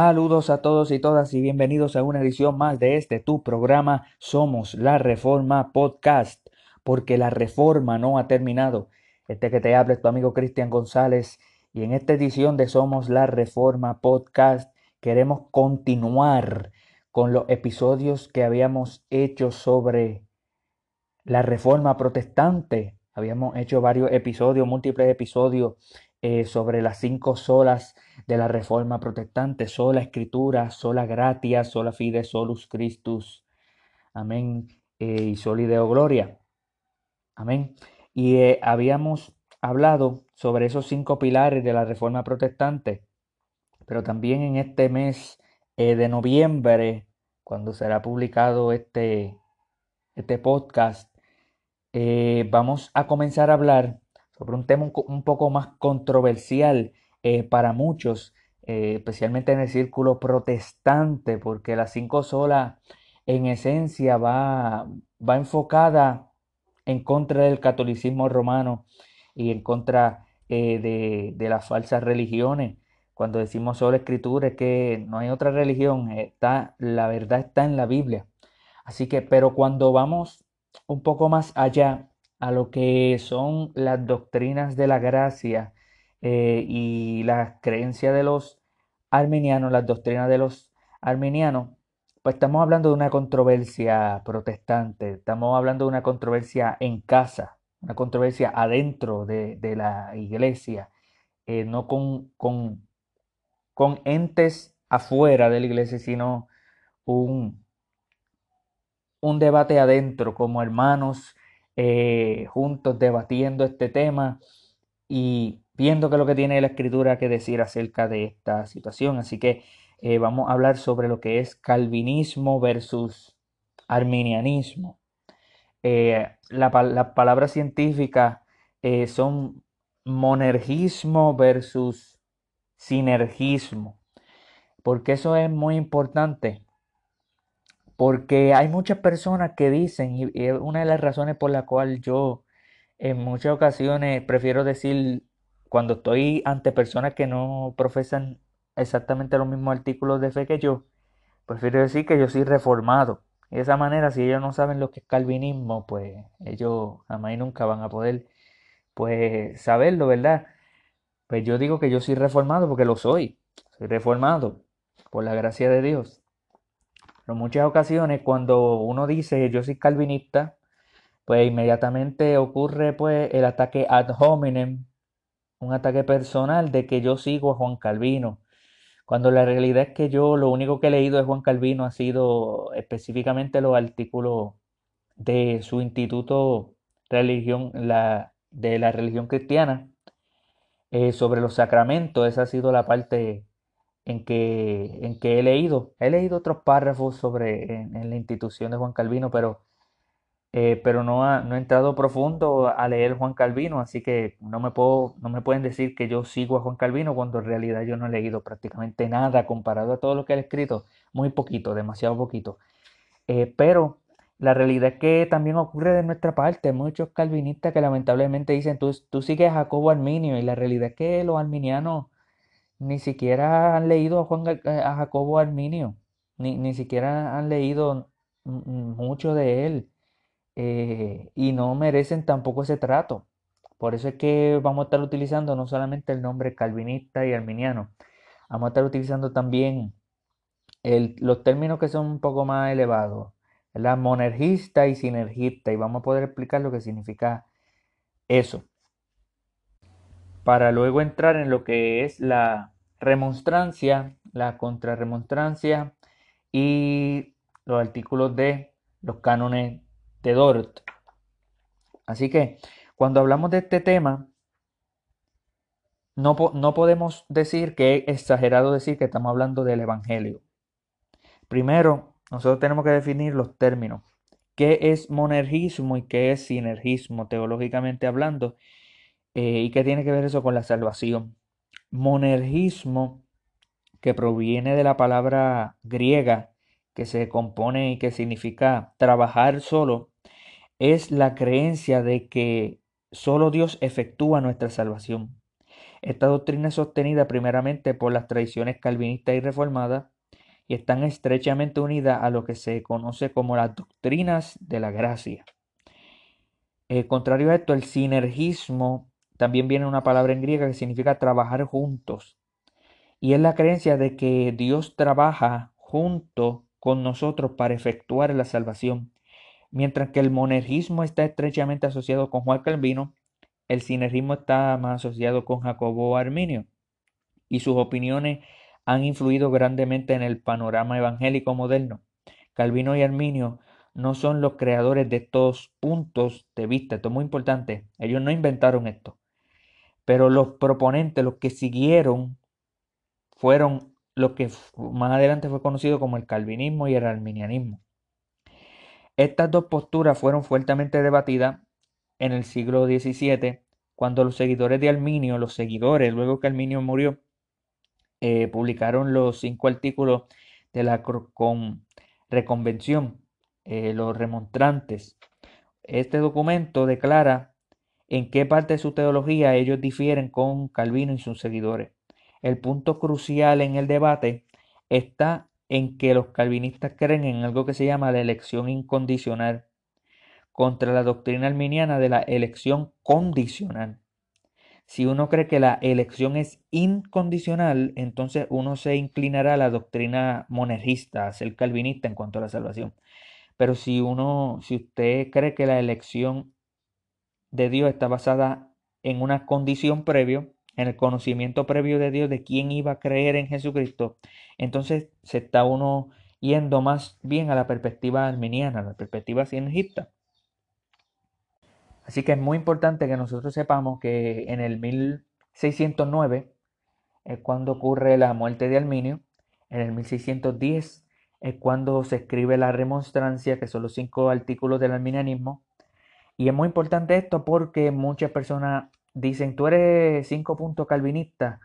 Saludos a todos y todas y bienvenidos a una edición más de este tu programa Somos la Reforma Podcast, porque la reforma no ha terminado. Este que te habla es tu amigo Cristian González y en esta edición de Somos la Reforma Podcast queremos continuar con los episodios que habíamos hecho sobre la reforma protestante. Habíamos hecho varios episodios, múltiples episodios eh, sobre las cinco solas de la Reforma Protestante, sola Escritura, sola gratia, sola fide, solus Christus. Amén. Eh, y solideo gloria. Amén. Y eh, habíamos hablado sobre esos cinco pilares de la Reforma Protestante, pero también en este mes de noviembre, cuando será publicado este, este podcast, vamos a comenzar a hablar sobre un tema un, poco más controversial eh, para muchos, eh, especialmente en el círculo protestante, porque la cinco sola en esencia va, va enfocada en contra del catolicismo romano y en contra eh, de, de, las falsas religiones. Cuando decimos sola escritura es que no hay otra religión, está, la verdad está en la Biblia. Así que, pero cuando vamos un poco más allá a lo que son las doctrinas de la gracia eh, y la creencia de los arminianos, las doctrinas de los arminianos, pues estamos hablando de una controversia protestante, estamos hablando de una controversia en casa, una controversia adentro de, la iglesia, eh, no con, con, con entes afuera de la iglesia, sino un, un debate adentro como hermanos eh, juntos debatiendo este tema y viendo qué es lo que tiene la escritura que decir acerca de esta situación. Así que eh, vamos a hablar sobre lo que es calvinismo versus arminianismo. Eh, las la palabras científicas son monergismo versus sinergismo, porque eso es muy importante porque hay muchas personas que dicen, y es una de las razones por la cual yo en muchas ocasiones prefiero decir, cuando estoy ante personas que no profesan exactamente los mismos artículos de fe que yo, prefiero decir que yo soy reformado. De esa manera, si ellos no saben lo que es calvinismo, pues ellos jamás y nunca van a poder pues saberlo, ¿verdad? Pues yo digo que yo soy reformado porque lo soy. Soy reformado por la gracia de Dios. Pero en muchas ocasiones cuando uno dice yo soy calvinista, pues inmediatamente ocurre pues el ataque ad hominem, un ataque personal de que yo sigo a Juan Calvino. Cuando la realidad es que yo lo único que he leído de Juan Calvino ha sido específicamente los artículos de su instituto religión, la, de la religión cristiana, eh, sobre los sacramentos. Esa ha sido la parte en que, en que he leído. He leído otros párrafos sobre en, la institución de Juan Calvino, pero, eh, pero no, no he entrado profundo a leer Juan Calvino, así que no me, puedo, no me pueden decir que yo sigo a Juan Calvino cuando en realidad yo no he leído prácticamente nada comparado a todo lo que él ha escrito. Muy poquito, demasiado poquito. Eh, pero la realidad es que también ocurre de nuestra parte. Muchos calvinistas que lamentablemente dicen, tú, tú sigues a Jacobo Arminio, y la realidad es que los arminianos ni siquiera han leído a, Juan, a Jacobo Arminio, ni, ni siquiera han leído mucho de él eh, y no merecen tampoco ese trato. Por eso es que vamos a estar utilizando no solamente el nombre calvinista y arminiano, vamos a estar utilizando también los términos que son un poco más elevados, la monergista y sinergista, y vamos a poder explicar lo que significa eso para luego entrar en lo que es la remonstrancia, la contrarremonstrancia y los artículos de los cánones de Dort. Así que cuando hablamos de este tema, no, no podemos decir que es exagerado decir que estamos hablando del Evangelio. Primero, nosotros tenemos que definir los términos. ¿Qué es monergismo y qué es sinergismo teológicamente hablando? Eh, ¿Y qué tiene que ver eso con la salvación? Monergismo, que proviene de la palabra griega, que se compone y que significa trabajar solo, es la creencia de que solo Dios efectúa nuestra salvación. Esta doctrina es sostenida primeramente por las tradiciones calvinistas y reformadas y están estrechamente unidas a lo que se conoce como las doctrinas de la gracia. Eh, contrario a esto, el sinergismo también viene una palabra en griega que significa trabajar juntos. Y es la creencia de que Dios trabaja junto con nosotros para efectuar la salvación. Mientras que el monergismo está estrechamente asociado con Juan Calvino, el sinergismo está más asociado con Jacobo Arminio. Y sus opiniones han influido grandemente en el panorama evangélico moderno. Calvino y Arminio no son los creadores de estos puntos de vista. Esto es muy importante. Ellos no inventaron esto. Pero los proponentes, los que siguieron, fueron lo que más adelante fue conocido como el calvinismo y el arminianismo. Estas dos posturas fueron fuertemente debatidas en el siglo XVII, cuando los seguidores de Arminio, los seguidores, luego que Arminio murió, eh, publicaron los cinco artículos de la con reconvención, eh, los remontrantes. Este documento declara en qué parte de su teología ellos difieren con Calvino y sus seguidores. El punto crucial en el debate está en que los calvinistas creen en algo que se llama la elección incondicional contra la doctrina arminiana de la elección condicional. Si uno cree que la elección es incondicional, entonces uno se inclinará a la doctrina monergista, a ser calvinista en cuanto a la salvación. Pero si uno, si usted cree que la elección de Dios está basada en una condición previo, en el conocimiento previo de Dios de quién iba a creer en Jesucristo, entonces se está uno yendo más bien a la perspectiva arminiana, a la perspectiva sinergista. Así que es muy importante que nosotros sepamos que en el 1609 es cuando ocurre la muerte de Arminio, en el 1610 es cuando se escribe la remonstrancia, que son los cinco artículos del arminianismo. Y es muy importante esto porque muchas personas dicen, tú eres cinco puntos calvinista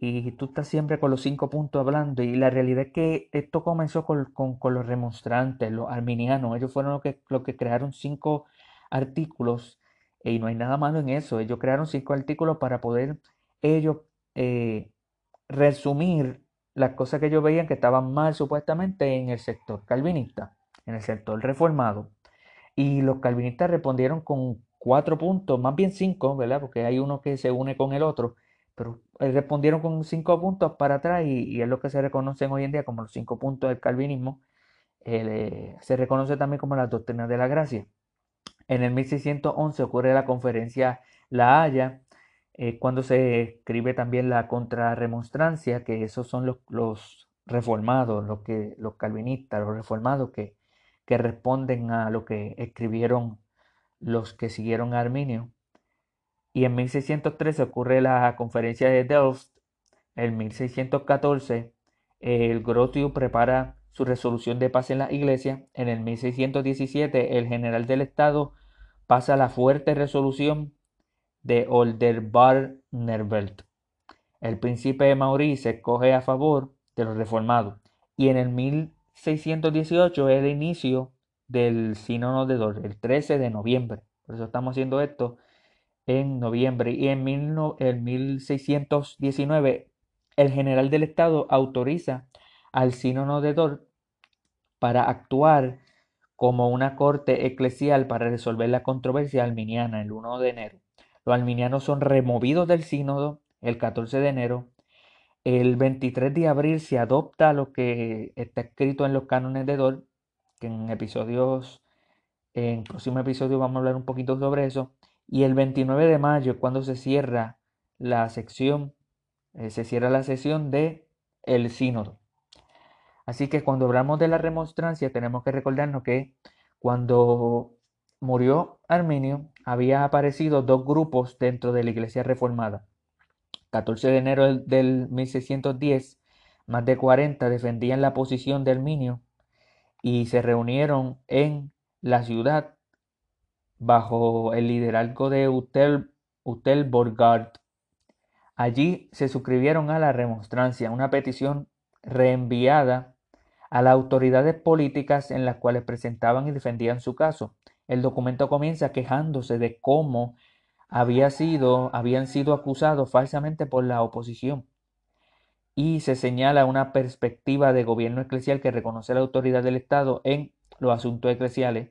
y tú estás siempre con los cinco puntos hablando. Y la realidad es que esto comenzó con, los remonstrantes, los arminianos. Ellos fueron los que, que crearon cinco artículos y no hay nada malo en eso. Ellos crearon cinco artículos para poder ellos eh, resumir las cosas que ellos veían que estaban mal supuestamente en el sector calvinista, en el sector reformado. Y los calvinistas respondieron con cuatro puntos, más bien cinco, ¿verdad? Porque hay uno que se une con el otro, pero eh, respondieron con cinco puntos para atrás y, es lo que se reconocen hoy en día como los cinco puntos del calvinismo. Eh, se reconoce también como las doctrinas de la gracia. En el 1611 ocurre la conferencia La Haya, eh, cuando se escribe también la contrarremonstrancia, que esos son los, reformados, los, que, los calvinistas, los reformados que, que responden a lo que escribieron los que siguieron a Arminio. Y en 1613 ocurre la conferencia de Delft. En 1614 el Grotio prepara su resolución de paz en la iglesia. En el 1617 el general del Estado pasa la fuerte resolución de Oldenbarneveldt. El príncipe de Maurice se escoge a favor de los reformados y en el 1618 es el inicio del sínodo de Dor, el 13 de noviembre. Por eso estamos haciendo esto en noviembre. Y en, en 1619 el general del Estado autoriza al sínodo de Dor para actuar como una corte eclesial para resolver la controversia arminiana el 1 de enero. Los arminianos son removidos del sínodo el 14 de enero. El 23 de abril se adopta lo que está escrito en los cánones de Dor, que en episodios, en próximo episodio vamos a hablar un poquito sobre eso. Y el 29 de mayo, cuando se cierra la sección, eh, se cierra la sesión de el sínodo. Así que cuando hablamos de la remonstrancia tenemos que recordarnos que cuando murió Arminio había aparecido dos grupos dentro de la iglesia reformada. 14 de enero del 1610, más de 40 defendían la posición de Arminio y se reunieron en la ciudad bajo el liderazgo de Utel, Utel Allí se suscribieron a la remonstrancia, una petición reenviada a las autoridades políticas en las cuales presentaban y defendían su caso. El documento comienza quejándose de cómo había sido, habían sido acusados falsamente por la oposición. Y se señala una perspectiva de gobierno eclesial que reconoce la autoridad del Estado en los asuntos eclesiales,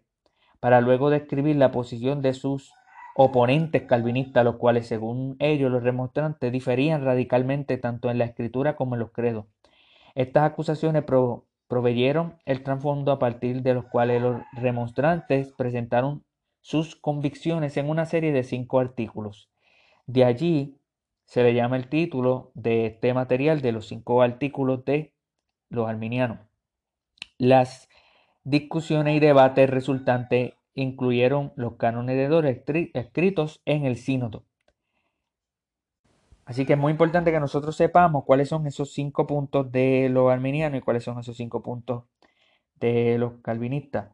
para luego describir la posición de sus oponentes calvinistas, los cuales, según ellos, los remonstrantes, diferían radicalmente tanto en la escritura como en los credos. Estas acusaciones proveyeron el trasfondo a partir de los cuales los remonstrantes presentaron sus convicciones en una serie de cinco artículos. De allí se le llama el título de este material de los cinco artículos de los arminianos. Las discusiones y debates resultantes incluyeron los cánones de Doro escritos en el sínodo. Así que es muy importante que nosotros sepamos cuáles son esos cinco puntos de los arminianos y cuáles son esos cinco puntos de los calvinistas.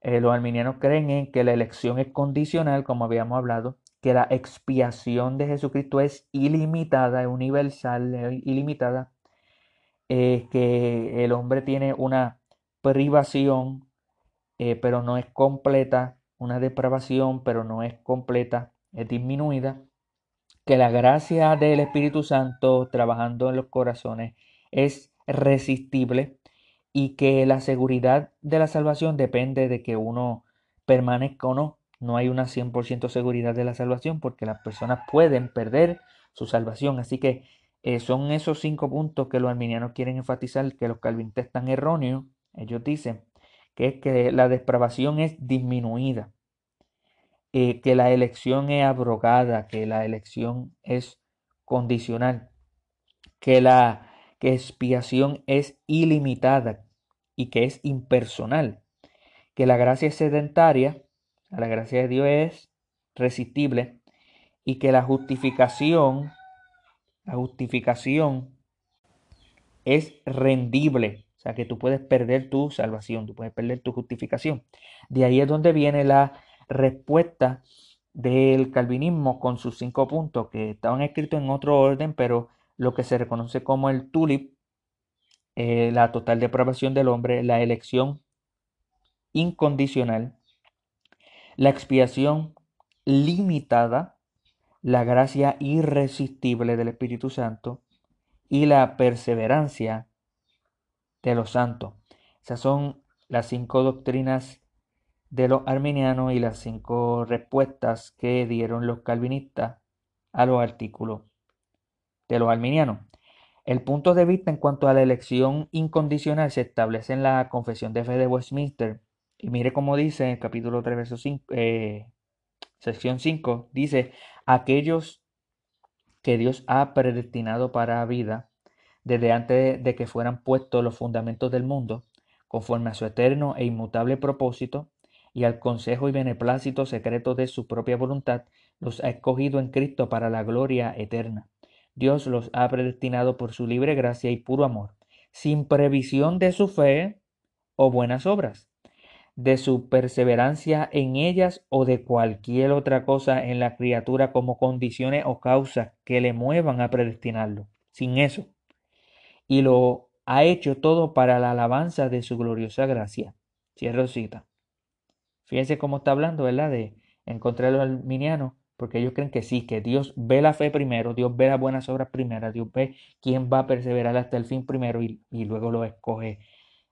Eh, los arminianos creen en que la elección es condicional, como habíamos hablado, que la expiación de Jesucristo es ilimitada, universal, ilimitada, eh, que el hombre tiene una privación, eh, pero no es completa, una depravación, pero no es completa, es disminuida que la gracia del Espíritu Santo trabajando en los corazones es resistible y que la seguridad de la salvación depende de que uno permanezca o no. No hay una 100% seguridad de la salvación porque las personas pueden perder su salvación. Así que eh, son esos cinco puntos que los arminianos quieren enfatizar, que los calvinistas están erróneos. Ellos dicen que es que la depravación es disminuida. Eh, que la elección es abrogada, que la elección es condicional, que la que expiación es ilimitada y que es impersonal, que la gracia es sedentaria, la gracia de Dios es resistible y que la justificación, la justificación es rendible, o sea que tú puedes perder tu salvación, tú puedes perder tu justificación. De ahí es donde viene la respuesta del calvinismo con sus cinco puntos que estaban escritos en otro orden, pero lo que se reconoce como el tulip, eh, la total depravación del hombre, la elección incondicional, la expiación limitada, la gracia irresistible del Espíritu Santo y la perseverancia de los santos. Esas son las cinco doctrinas de los arminianos y las cinco respuestas que dieron los calvinistas a los artículos de los arminianos. El punto de vista en cuanto a la elección incondicional se establece en la Confesión de Fe de Westminster. Y mire cómo dice en el capítulo 3, verso 5, eh, sección 5, dice, aquellos que Dios ha predestinado para vida desde antes de que fueran puestos los fundamentos del mundo, conforme a su eterno e inmutable propósito, y al consejo y beneplácito secreto de su propia voluntad, los ha escogido en Cristo para la gloria eterna. Dios los ha predestinado por su libre gracia y puro amor, sin previsión de su fe o buenas obras, de su perseverancia en ellas o de cualquier otra cosa en la criatura como condiciones o causas que le muevan a predestinarlo, sin eso. Y lo ha hecho todo para la alabanza de su gloriosa gracia. Cierro cita. Fíjense cómo está hablando, ¿verdad? De encontrar los arminianos, porque ellos creen que sí, que Dios ve la fe primero, Dios ve las buenas obras primero, Dios ve quién va a perseverar hasta el fin primero y, luego lo escoge.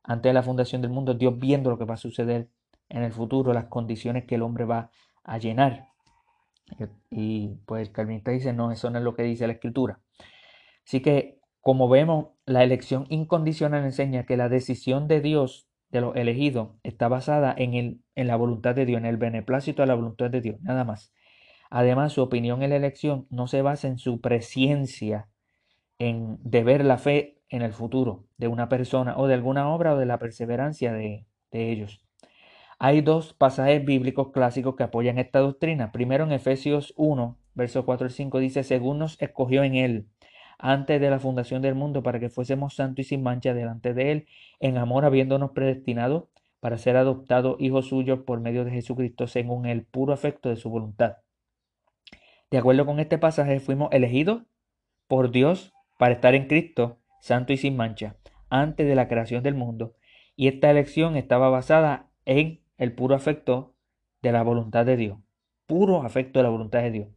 Antes de la fundación del mundo, Dios viendo lo que va a suceder en el futuro, las condiciones que el hombre va a llenar. Y pues el calvinista dice, no, eso no es lo que dice la escritura. Así que, como vemos, la elección incondicional enseña que la decisión de Dios de los elegidos está basada en, el, en la voluntad de Dios, en el beneplácito de la voluntad de Dios, nada más. Además, su opinión en la elección no se basa en su presencia, en de ver la fe en el futuro de una persona o de alguna obra o de la perseverancia de, de ellos. Hay dos pasajes bíblicos clásicos que apoyan esta doctrina. Primero en Efesios 1, versos 4 y 5 dice, según nos escogió en él antes de la fundación del mundo para que fuésemos santos y sin mancha delante de Él, en amor habiéndonos predestinado para ser adoptados hijos suyos por medio de Jesucristo según el puro afecto de su voluntad. De acuerdo con este pasaje, fuimos elegidos por Dios para estar en Cristo, santo y sin mancha, antes de la creación del mundo, y esta elección estaba basada en el puro afecto de la voluntad de Dios, puro afecto de la voluntad de Dios.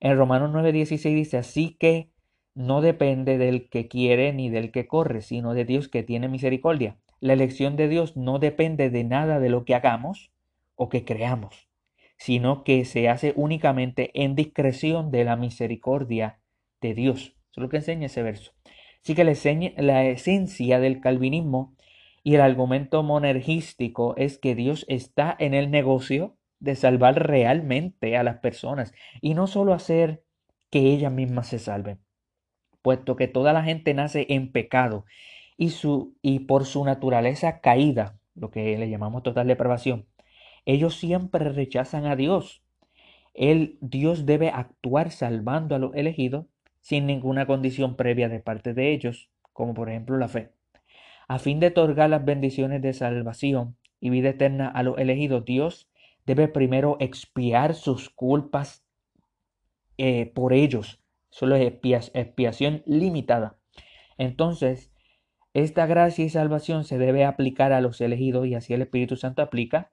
En Romanos 9:16 dice, así que no depende del que quiere ni del que corre, sino de Dios que tiene misericordia. La elección de Dios no depende de nada de lo que hagamos o que creamos, sino que se hace únicamente en discreción de la misericordia de Dios. Eso es lo que enseña ese verso. Así que la, esencia del calvinismo y el argumento monergístico es que Dios está en el negocio de salvar realmente a las personas y no solo hacer que ellas mismas se salven, puesto que toda la gente nace en pecado y, su, y por su naturaleza caída, lo que le llamamos total depravación, ellos siempre rechazan a Dios. El Dios debe actuar salvando a los elegidos sin ninguna condición previa de parte de ellos, como por ejemplo la fe. A fin de otorgar las bendiciones de salvación y vida eterna a los elegidos, Dios debe primero expiar sus culpas eh, por ellos. Solo es expiación limitada. Entonces, esta gracia y salvación se debe aplicar a los elegidos y así el Espíritu Santo aplica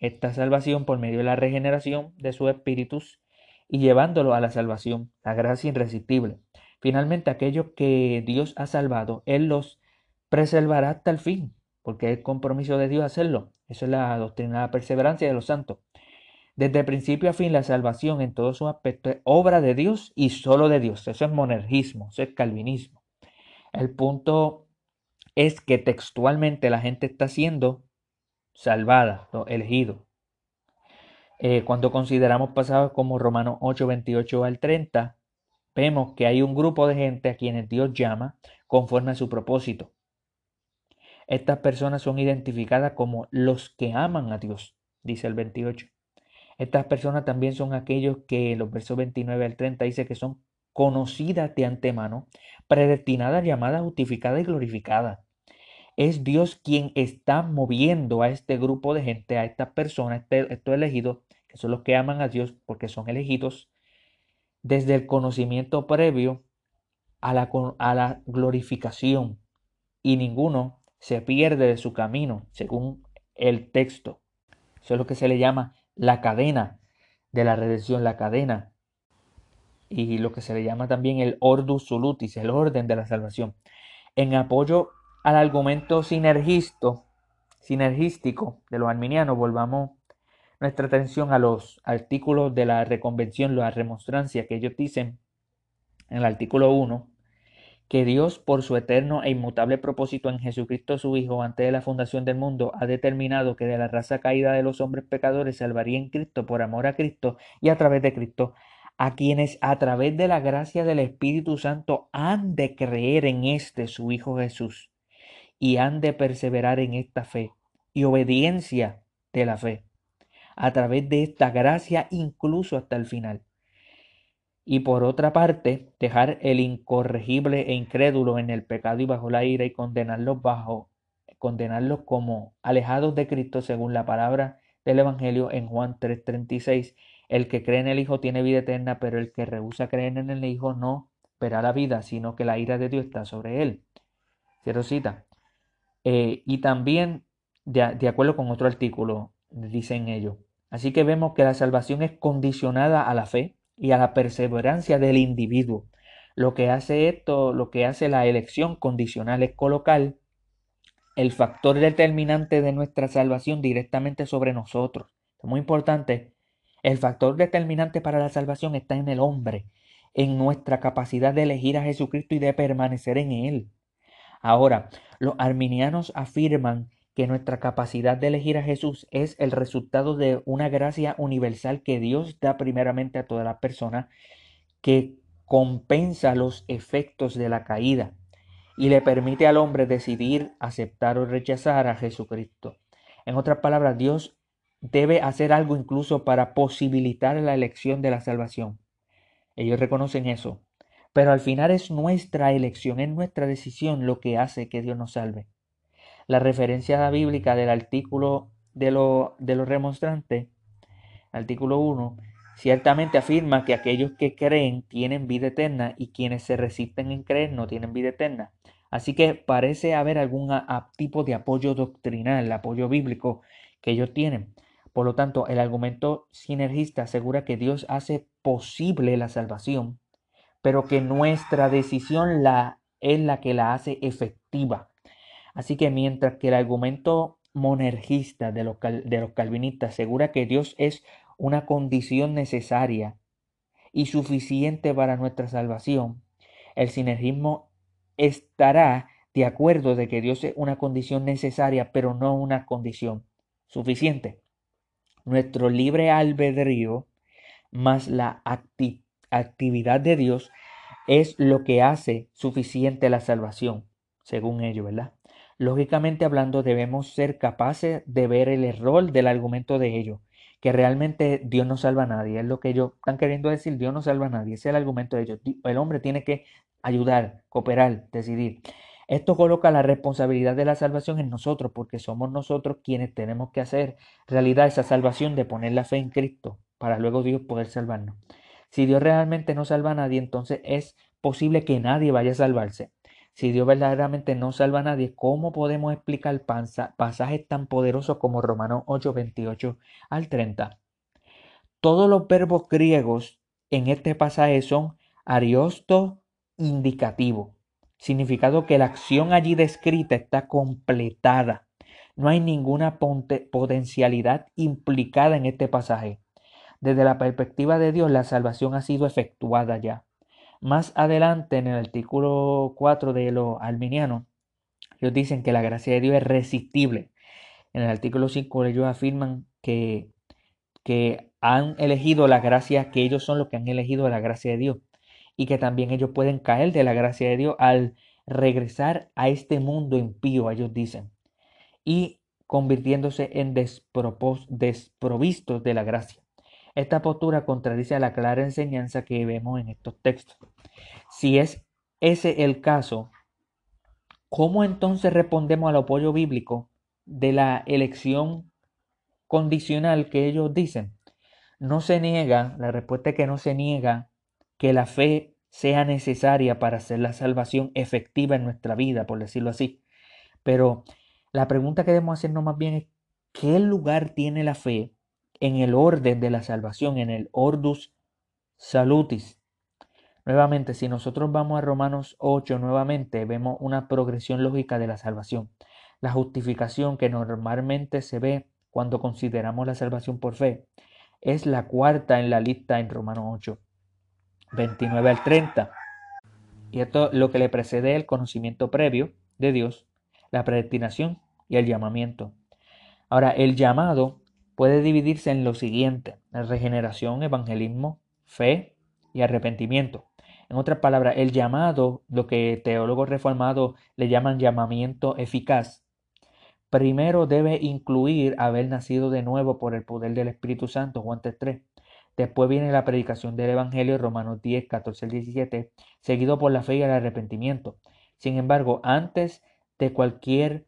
esta salvación por medio de la regeneración de sus espíritus y llevándolo a la salvación, la gracia irresistible. Finalmente, aquellos que Dios ha salvado, Él los preservará hasta el fin, porque es compromiso de Dios hacerlo. Eso es la doctrina de la perseverancia de los santos. Desde principio a fin, la salvación en todos sus aspectos es obra de Dios y solo de Dios. Eso es monergismo, eso es calvinismo. El punto es que textualmente la gente está siendo salvada, los elegidos. Eh, cuando consideramos pasados como Romanos 8, 28 al 30, vemos que hay un grupo de gente a quienes Dios llama conforme a su propósito. Estas personas son identificadas como los que aman a Dios, dice el 28. Estas personas también son aquellos que los versos 29 al 30 dice que son conocidas de antemano, predestinadas, llamadas, justificadas y glorificadas. Es Dios quien está moviendo a este grupo de gente, a estas personas, este, estos elegidos, que son los que aman a Dios porque son elegidos, desde el conocimiento previo a la, a la glorificación. Y ninguno se pierde de su camino, según el texto. Eso es lo que se le llama la cadena de la redención, la cadena. Y lo que se le llama también el ordus solutis, el orden de la salvación. En apoyo al argumento sinergisto, sinergístico de los arminianos, volvamos nuestra atención a los artículos de la reconvención, la remonstrancia que ellos dicen en el artículo 1, que Dios, por su eterno e inmutable propósito en Jesucristo su Hijo, antes de la fundación del mundo, ha determinado que de la raza caída de los hombres pecadores salvaría en Cristo por amor a Cristo y a través de Cristo, a quienes a través de la gracia del Espíritu Santo han de creer en este su Hijo Jesús y han de perseverar en esta fe y obediencia de la fe, a través de esta gracia incluso hasta el final. Y por otra parte dejar el incorregible e incrédulo en el pecado y bajo la ira y condenarlos bajo condenarlos como alejados de Cristo según la palabra del Evangelio en Juan 3:36 el que cree en el Hijo tiene vida eterna pero el que rehúsa creer en el Hijo no verá la vida sino que la ira de Dios está sobre él cierto cita eh, y también de, de acuerdo con otro artículo dicen ellos así que vemos que la salvación es condicionada a la fe y a la perseverancia del individuo. Lo que hace esto, lo que hace la elección condicional es colocar el factor determinante de nuestra salvación directamente sobre nosotros. Muy importante. El factor determinante para la salvación está en el hombre, en nuestra capacidad de elegir a Jesucristo y de permanecer en Él. Ahora, los arminianos afirman que nuestra capacidad de elegir a Jesús es el resultado de una gracia universal que Dios da primeramente a todas las personas que compensa los efectos de la caída y le permite al hombre decidir aceptar o rechazar a Jesucristo. En otras palabras, Dios debe hacer algo incluso para posibilitar la elección de la salvación. Ellos reconocen eso. Pero al final es nuestra elección, es nuestra decisión lo que hace que Dios nos salve la referencia bíblica del artículo de, lo, de los remonstrantes, artículo 1, ciertamente afirma que aquellos que creen tienen vida eterna y quienes se resisten en creer no tienen vida eterna. Así que parece haber algún tipo de apoyo doctrinal, apoyo bíblico que ellos tienen. Por lo tanto, el argumento sinergista asegura que Dios hace posible la salvación, pero que nuestra decisión la, es la que la hace efectiva. Así que mientras que el argumento monergista de los, calvinistas asegura que Dios es una condición necesaria y suficiente para nuestra salvación, el sinergismo estará de acuerdo de que Dios es una condición necesaria, pero no una condición suficiente. Nuestro libre albedrío más la actividad de Dios es lo que hace suficiente la salvación, según ellos, ¿verdad? Lógicamente hablando, debemos ser capaces de ver el error del argumento de ellos, que realmente Dios no salva a nadie. Es lo que ellos están queriendo decir, Dios no salva a nadie. Ese es el argumento de ellos. El hombre tiene que ayudar, cooperar, decidir. Esto coloca la responsabilidad de la salvación en nosotros, porque somos nosotros quienes tenemos que hacer realidad esa salvación de poner la fe en Cristo, para luego Dios poder salvarnos. Si Dios realmente no salva a nadie, entonces es posible que nadie vaya a salvarse. Si Dios verdaderamente no salva a nadie, ¿cómo podemos explicar pasajes tan poderosos como Romanos 8, 28 al 30? Todos los verbos griegos en este pasaje son ariosto indicativo, significado que la acción allí descrita está completada. No hay ninguna potencialidad implicada en este pasaje. Desde la perspectiva de Dios, la salvación ha sido efectuada ya. Más adelante, en el artículo 4 de los arminianos, ellos dicen que la gracia de Dios es resistible. En el artículo 5 ellos afirman que, que han elegido la gracia, que ellos son los que han elegido la gracia de Dios y que también ellos pueden caer de la gracia de Dios al regresar a este mundo impío, ellos dicen, y convirtiéndose en desprovistos de la gracia. Esta postura contradice a la clara enseñanza que vemos en estos textos. Si es ese el caso, ¿cómo entonces respondemos al apoyo bíblico de la elección condicional que ellos dicen? No se niega, la respuesta es que no se niega que la fe sea necesaria para hacer la salvación efectiva en nuestra vida, por decirlo así. Pero la pregunta que debemos hacernos más bien es, ¿qué lugar tiene la fe en el orden de la salvación, en el ordus salutis. Nuevamente, si nosotros vamos a Romanos 8, nuevamente vemos una progresión lógica de la salvación. La justificación que normalmente se ve cuando consideramos la salvación por fe es la cuarta en la lista en Romanos 8, 29 al 30. Y esto lo que le precede el conocimiento previo de Dios, la predestinación y el llamamiento. Ahora, el llamado puede dividirse en lo siguiente, regeneración, evangelismo, fe y arrepentimiento. En otras palabras, el llamado, lo que teólogos reformados le llaman llamamiento eficaz, primero debe incluir haber nacido de nuevo por el poder del Espíritu Santo, Juan 3. Después viene la predicación del Evangelio, Romanos 10, 14 al 17, seguido por la fe y el arrepentimiento. Sin embargo, antes de cualquier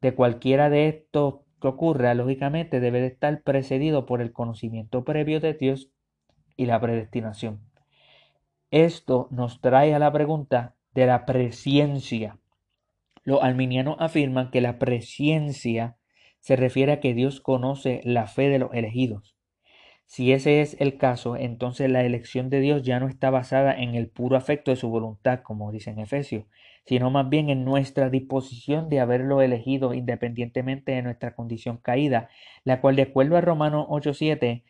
de cualquiera de estos que ocurra, lógicamente, debe de estar precedido por el conocimiento previo de Dios y la predestinación. Esto nos trae a la pregunta de la presciencia. Los arminianos afirman que la presciencia se refiere a que Dios conoce la fe de los elegidos. Si ese es el caso, entonces la elección de Dios ya no está basada en el puro afecto de su voluntad, como dice en Efesios, sino más bien en nuestra disposición de haberlo elegido independientemente de nuestra condición caída, la cual de acuerdo a Romanos 8:7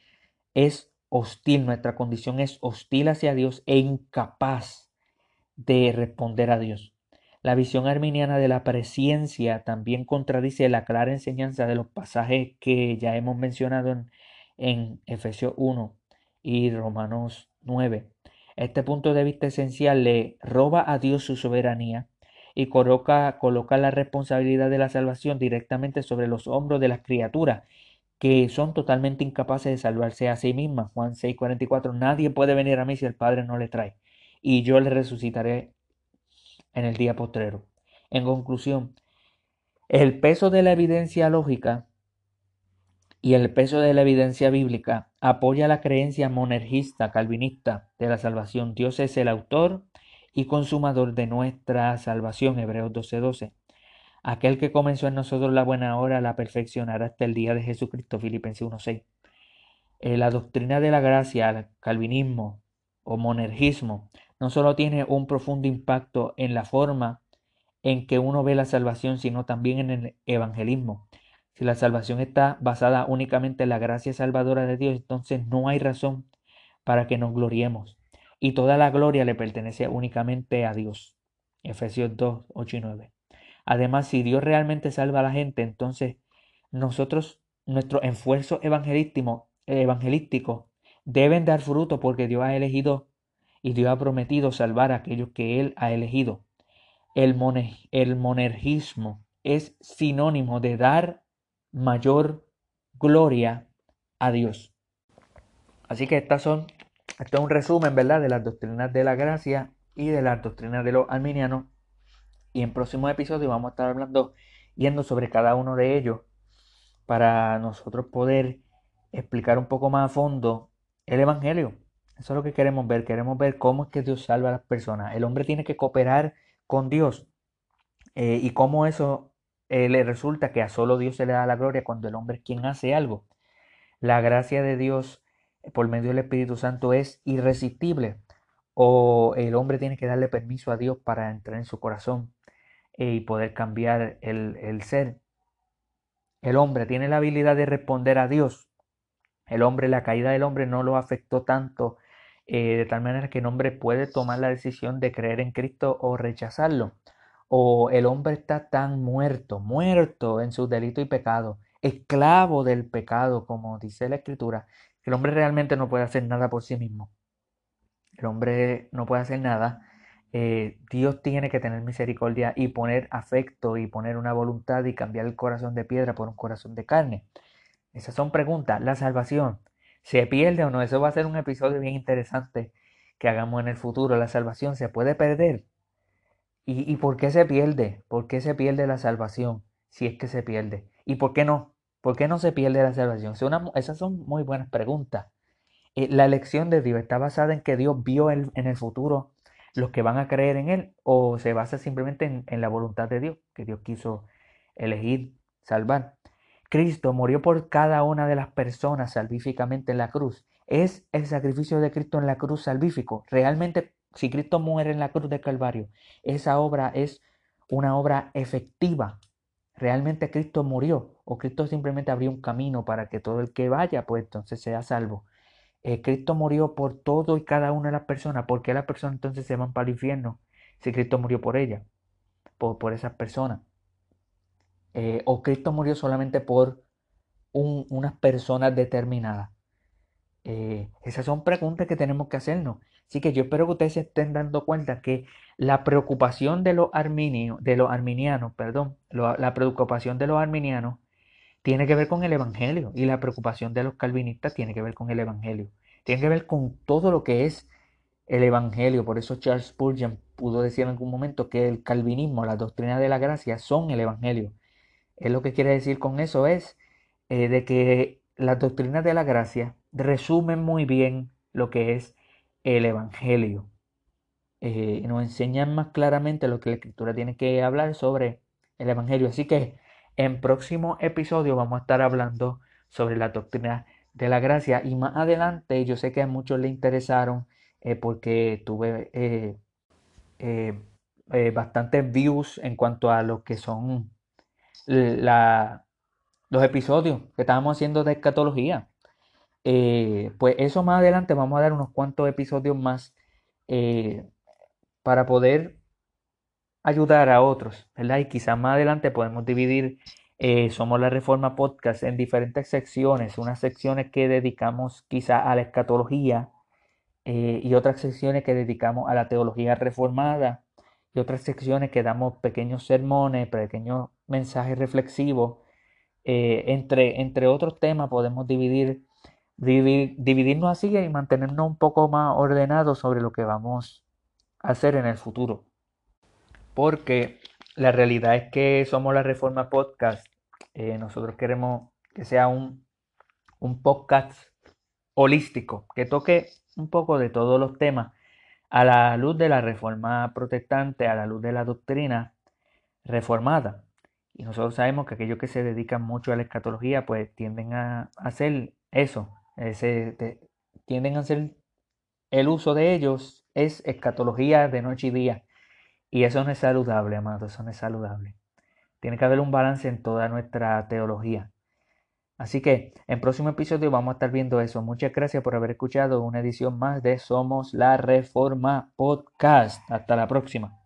es hostil, nuestra condición es hostil hacia Dios e incapaz de responder a Dios. La visión arminiana de la presciencia también contradice la clara enseñanza de los pasajes que ya hemos mencionado en en Efesios 1 y Romanos 9. Este punto de vista esencial le roba a Dios su soberanía y coloca, coloca la responsabilidad de la salvación directamente sobre los hombros de las criaturas que son totalmente incapaces de salvarse a sí mismas. Juan 6:44, nadie puede venir a mí si el Padre no le trae, y yo le resucitaré en el día postrero. En conclusión, el peso de la evidencia lógica y el peso de la evidencia bíblica apoya la creencia monergista calvinista de la salvación. Dios es el autor y consumador de nuestra salvación, Hebreos 12:12. Aquel que comenzó en nosotros la buena hora la perfeccionará hasta el día de Jesucristo, Filipenses 1.6. Eh, la doctrina de la gracia, el calvinismo o monergismo, no solo tiene un profundo impacto en la forma en que uno ve la salvación, sino también en el evangelismo. Si la salvación está basada únicamente en la gracia salvadora de Dios, entonces no hay razón para que nos gloriemos. Y toda la gloria le pertenece únicamente a Dios. Efesios 2, 8 y 9. Además, si Dios realmente salva a la gente, entonces nosotros, nuestro esfuerzo evangelístico, evangelístico deben dar fruto porque Dios ha elegido y Dios ha prometido salvar a aquellos que Él ha elegido. El, monergismo es sinónimo de dar mayor gloria a Dios. Así que estas son, esto es un resumen, ¿verdad?, de las doctrinas de la gracia y de las doctrinas de los arminianos. Y en próximos episodios vamos a estar hablando, yendo sobre cada uno de ellos, para nosotros poder explicar un poco más a fondo el Evangelio. Eso es lo que queremos ver. Queremos ver cómo es que Dios salva a las personas. El hombre tiene que cooperar con Dios. Eh, y cómo eso eh, le resulta que a solo Dios se le da la gloria cuando el hombre es quien hace algo. La gracia de Dios eh, por medio del Espíritu Santo es irresistible. O el hombre tiene que darle permiso a Dios para entrar en su corazón y poder cambiar el, el ser. El hombre tiene la habilidad de responder a Dios. El hombre, la caída del hombre no lo afectó tanto eh, de tal manera que el hombre puede tomar la decisión de creer en Cristo o rechazarlo. O el hombre está tan muerto, muerto en su delito y pecado, esclavo del pecado, como dice la Escritura, que el hombre realmente no puede hacer nada por sí mismo. El hombre no puede hacer nada. Eh, Dios tiene que tener misericordia y poner afecto y poner una voluntad y cambiar el corazón de piedra por un corazón de carne. Esas son preguntas. La salvación ¿Se pierde o no? Eso va a ser un episodio bien interesante que hagamos en el futuro. La salvación se puede perder. ¿Y, por qué se pierde? ¿Por qué se pierde la salvación? Si es que se pierde. ¿Y por qué no? ¿Por qué no se pierde la salvación? esas son muy buenas preguntas. Eh, la elección de Dios está basada en que Dios vio en el futuro los que van a creer en Él o se basa simplemente en, en la voluntad de Dios, que Dios quiso elegir, salvar. Cristo murió por cada una de las personas salvíficamente en la cruz. Es el sacrificio de Cristo en la cruz salvífico. Realmente, si Cristo muere en la cruz de Calvario, esa obra es una obra efectiva. Realmente Cristo murió o Cristo simplemente abrió un camino para que todo el que vaya, pues entonces sea salvo. Eh, Cristo murió por todo y cada una de las personas. ¿Por qué las personas entonces se van para el infierno si Cristo murió por ellas? Por, por esas personas. Eh, o Cristo murió solamente por unas personas determinadas? Eh, esas son preguntas que tenemos que hacernos. Así que yo espero que ustedes se estén dando cuenta que la preocupación de los arminios, de los arminianos, perdón, la preocupación de los arminianos tiene que ver con el evangelio y la preocupación de los calvinistas tiene que ver con el evangelio. Tiene que ver con todo lo que es el evangelio. Por eso Charles Spurgeon pudo decir en algún momento que el calvinismo, la doctrina de la gracia son el evangelio. Él lo que quiere decir con eso es eh, de que las doctrinas de la gracia resumen muy bien lo que es el Evangelio. Eh, nos enseñan más claramente lo que la Escritura tiene que hablar sobre el Evangelio. Así que en próximo episodio vamos a estar hablando sobre la doctrina de la gracia y más adelante yo sé que a muchos le interesaron eh, porque tuve bastantes views en cuanto a lo que son los episodios que estábamos haciendo de escatología. Eh, pues eso más adelante vamos a dar unos cuantos episodios más eh, para poder ayudar a otros, ¿verdad? Y quizás más adelante podemos dividir eh, Somos la Reforma Podcast en diferentes secciones, unas secciones que dedicamos quizás a la escatología y otras secciones que dedicamos a la teología reformada y otras secciones que damos pequeños sermones, pequeños mensajes reflexivos. Entre, entre otros temas podemos dividir, dividirnos así y mantenernos un poco más ordenados sobre lo que vamos a hacer en el futuro. Porque la realidad es que somos la Reforma Podcast. Eh, nosotros queremos que sea un, un podcast holístico, que toque un poco de todos los temas a la luz de la reforma protestante, a la luz de la doctrina reformada. Y nosotros sabemos que aquellos que se dedican mucho a la escatología, pues tienden a hacer eso, ese, tienden a hacer el uso de ellos es escatología de noche y día. Y eso no es saludable, amado, eso no es saludable. Tiene que haber un balance en toda nuestra teología. Así que en próximo episodio vamos a estar viendo eso. Muchas gracias por haber escuchado una edición más de Somos la Reforma Podcast. Hasta la próxima.